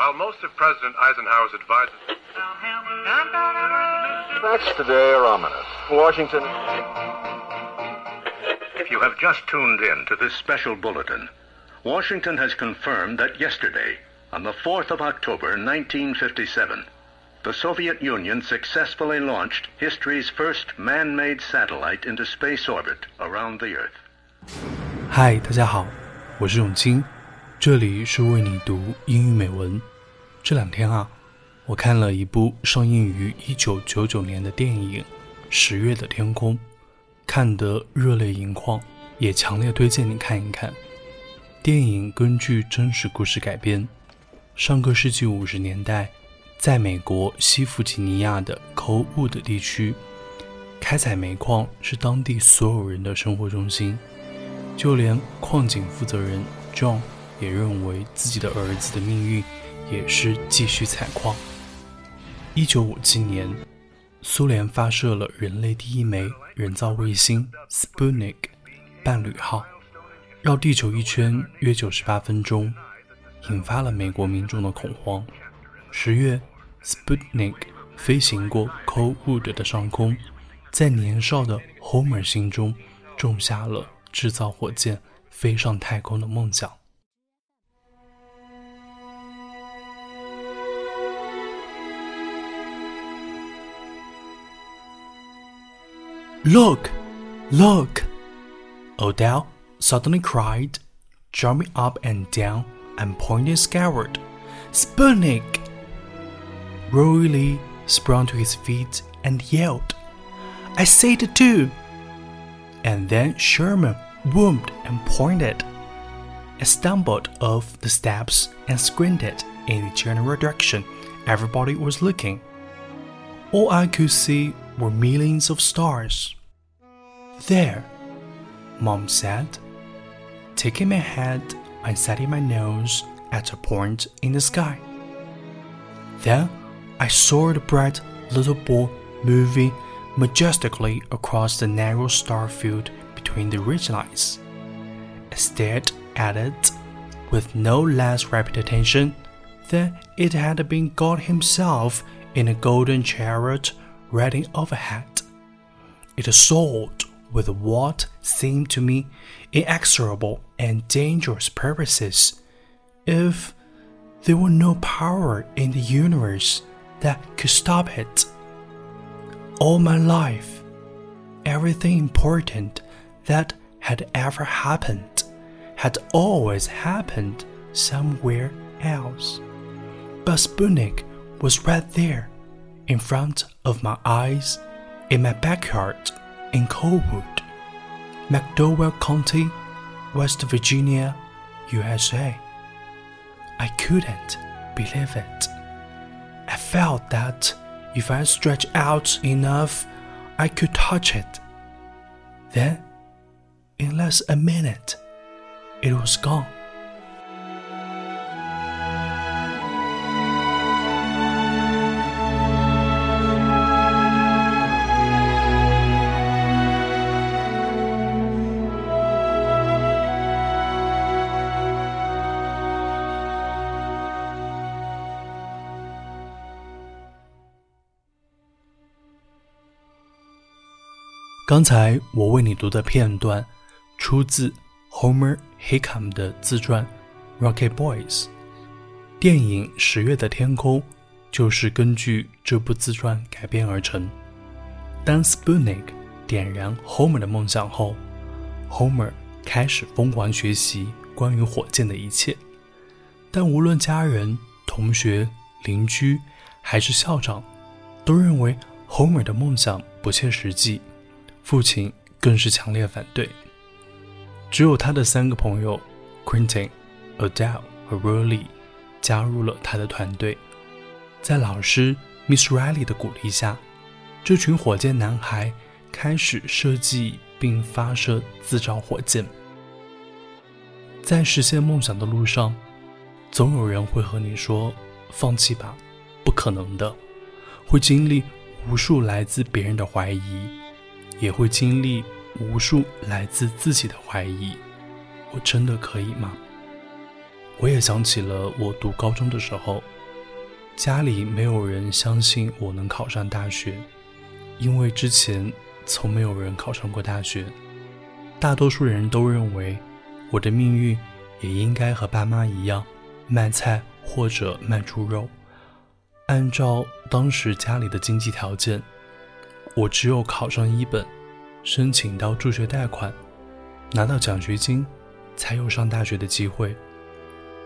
While most of President Eisenhower's advisors. Facts today are ominous. Washington. If you have just tuned in to this special bulletin, Washington has confirmed that yesterday, on the 4th of October 1957, the Soviet Union successfully launched history's first man-made satellite into space orbit around the Earth. 嗨，大家好，我是永清，这里是为你读英语美文。 这两天啊，我看了一部上映于1999年的电影《十月的天空》，看得热泪盈眶，也强烈推荐你看一看。电影根据真实故事改编，上个世纪五十年代。在美国西弗吉尼亚的 c o w o o d 地区，开采煤矿是当地所有人的生活中心。就连矿井负责人 John 也认为自己的儿子的命运也是继续采矿。一九五七年，苏联发射了人类第一枚人造卫星 Sputnik 伴侣号，绕地球一圈约九十八分钟，引发了美国民众的恐慌。十月。Sputnik 飞行过 Cold Wood 的上空，在年少的 Homer 心中种下了制造火箭飞上太空的梦想。Look! Look! Odell suddenly cried, jumping up and down and pointing skyward. Sputnik! Roy Lee sprang to his feet and yelled, I see it too! And then Sherman boomed and pointed. I stumbled off the steps and squinted in the general direction everybody was looking. All I could see were millions of stars. There, Mom said, taking my head and setting my nose at a point in the sky. Then I saw the bright little ball moving majestically across the narrow star field between the ridge lines. I stared at it with no less rapid attention than it had been God Himself in a golden chariot riding overhead. It soared with what seemed to me inexorable and dangerous purposes. If there were no power in the universe that could stop it. All my life, everything important that had ever happened had always happened somewhere else. But Sputnik was right there, in front of my eyes, in my backyard in Colwood, McDowell County, West Virginia, USA. I couldn't believe it. I felt that if I stretched out enough, I could touch it. Then, in less a minute, it was gone. 刚才我为你读的片段，出自 Homer Hickam 的自传《Rocket Boys》。电影《十月的天空》就是根据这部自传改编而成。当 Sputnik 点燃 Homer 的梦想后，Homer 开始疯狂学习关于火箭的一切。但无论家人、同学、邻居还是校长，都认为 Homer 的梦想不切实际。父亲更是强烈反对。只有他的三个朋友 Quentin、Adele 和 Rory 加入了他的团队。在老师 Miss Riley 的鼓励下，这群火箭男孩开始设计并发射自造火箭。在实现梦想的路上，总有人会和你说：“放弃吧，不可能的。”会经历无数来自别人的怀疑。也会经历无数来自自己的怀疑：我真的可以吗？我也想起了我读高中的时候，家里没有人相信我能考上大学，因为之前从没有人考上过大学。大多数人都认为我的命运也应该和爸妈一样，卖菜或者卖猪肉。按照当时家里的经济条件，我只有考上一本，申请到助学贷款，拿到奖学金，才有上大学的机会。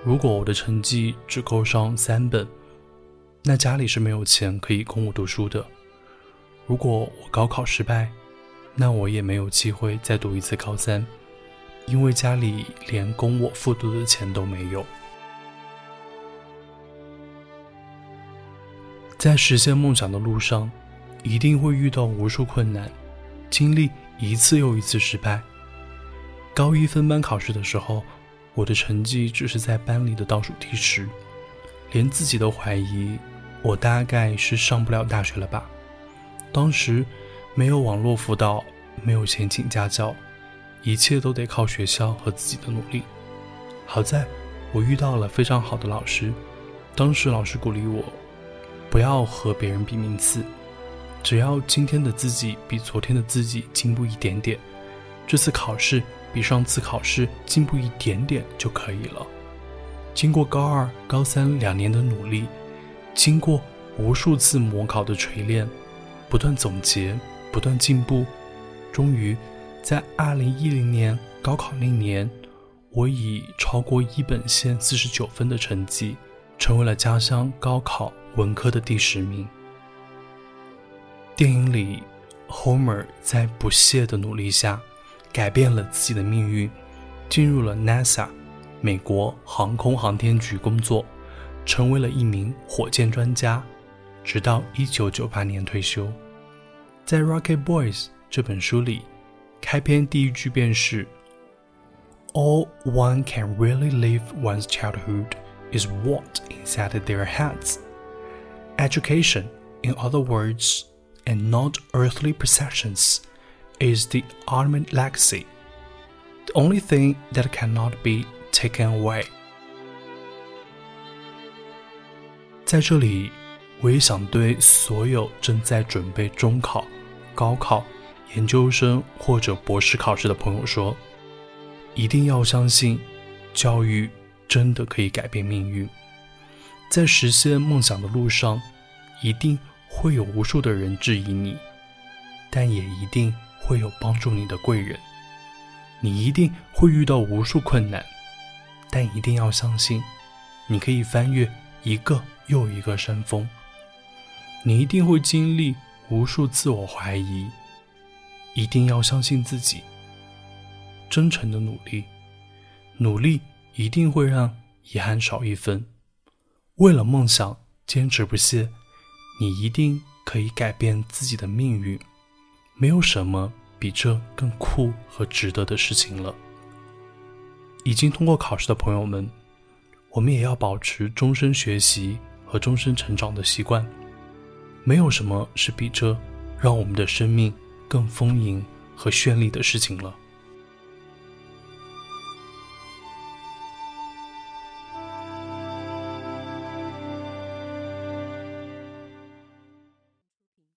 如果我的成绩只够上三本，那家里是没有钱可以供我读书的。如果我高考失败，那我也没有机会再读一次高三，因为家里连供我复读的钱都没有。在实现梦想的路上，一定会遇到无数困难，经历一次又一次失败。高一分班考试的时候。我的成绩只是在班里的倒数第十，连自己都怀疑我大概是上不了大学了吧。当时没有网络辅导，没有钱请家教，一切都得靠学校和自己的努力。好在我遇到了非常好的老师，当时老师鼓励我不要和别人比名次，只要今天的自己比昨天的自己进步一点点，这次考试。比上次考试进步一点点就可以了。经过高二、高三两年的努力，经过无数次模考的锤炼，不断总结，不断进步，终于在二零一零年高考那年，我以超过一本线四十九分的成绩，成为了家乡高考文科的第十名。电影里，Homer 在不懈的努力下。改变了自己的命运，进入了 NASA，美国航空航天局工作，成为了一名火箭专家，直到1998年退休。在《Rocket Boys》这本书里，开篇第一句便是：“All one can really live one's childhood is what inside their heads. Education, in other words, and not earthly possessions.” is the ultimate legacy, the only thing that cannot be taken away。在这里，我也想对所有正在准备中考、高考、研究生或者博士考试的朋友说：一定要相信，教育真的可以改变命运。在实现梦想的路上，一定会有无数的人质疑你，但也一定。会有帮助你的贵人，你一定会遇到无数困难，但一定要相信，你可以翻越一个又一个山峰。你一定会经历无数自我怀疑，一定要相信自己。真诚的努力，努力一定会让遗憾少一分。为了梦想坚持不懈，你一定可以改变自己的命运。没有什么比这更酷和值得的事情了。已经通过考试的朋友们，我们也要保持终身学习和终身成长的习惯。没有什么是比这让我们的生命更丰盈和绚丽的事情了。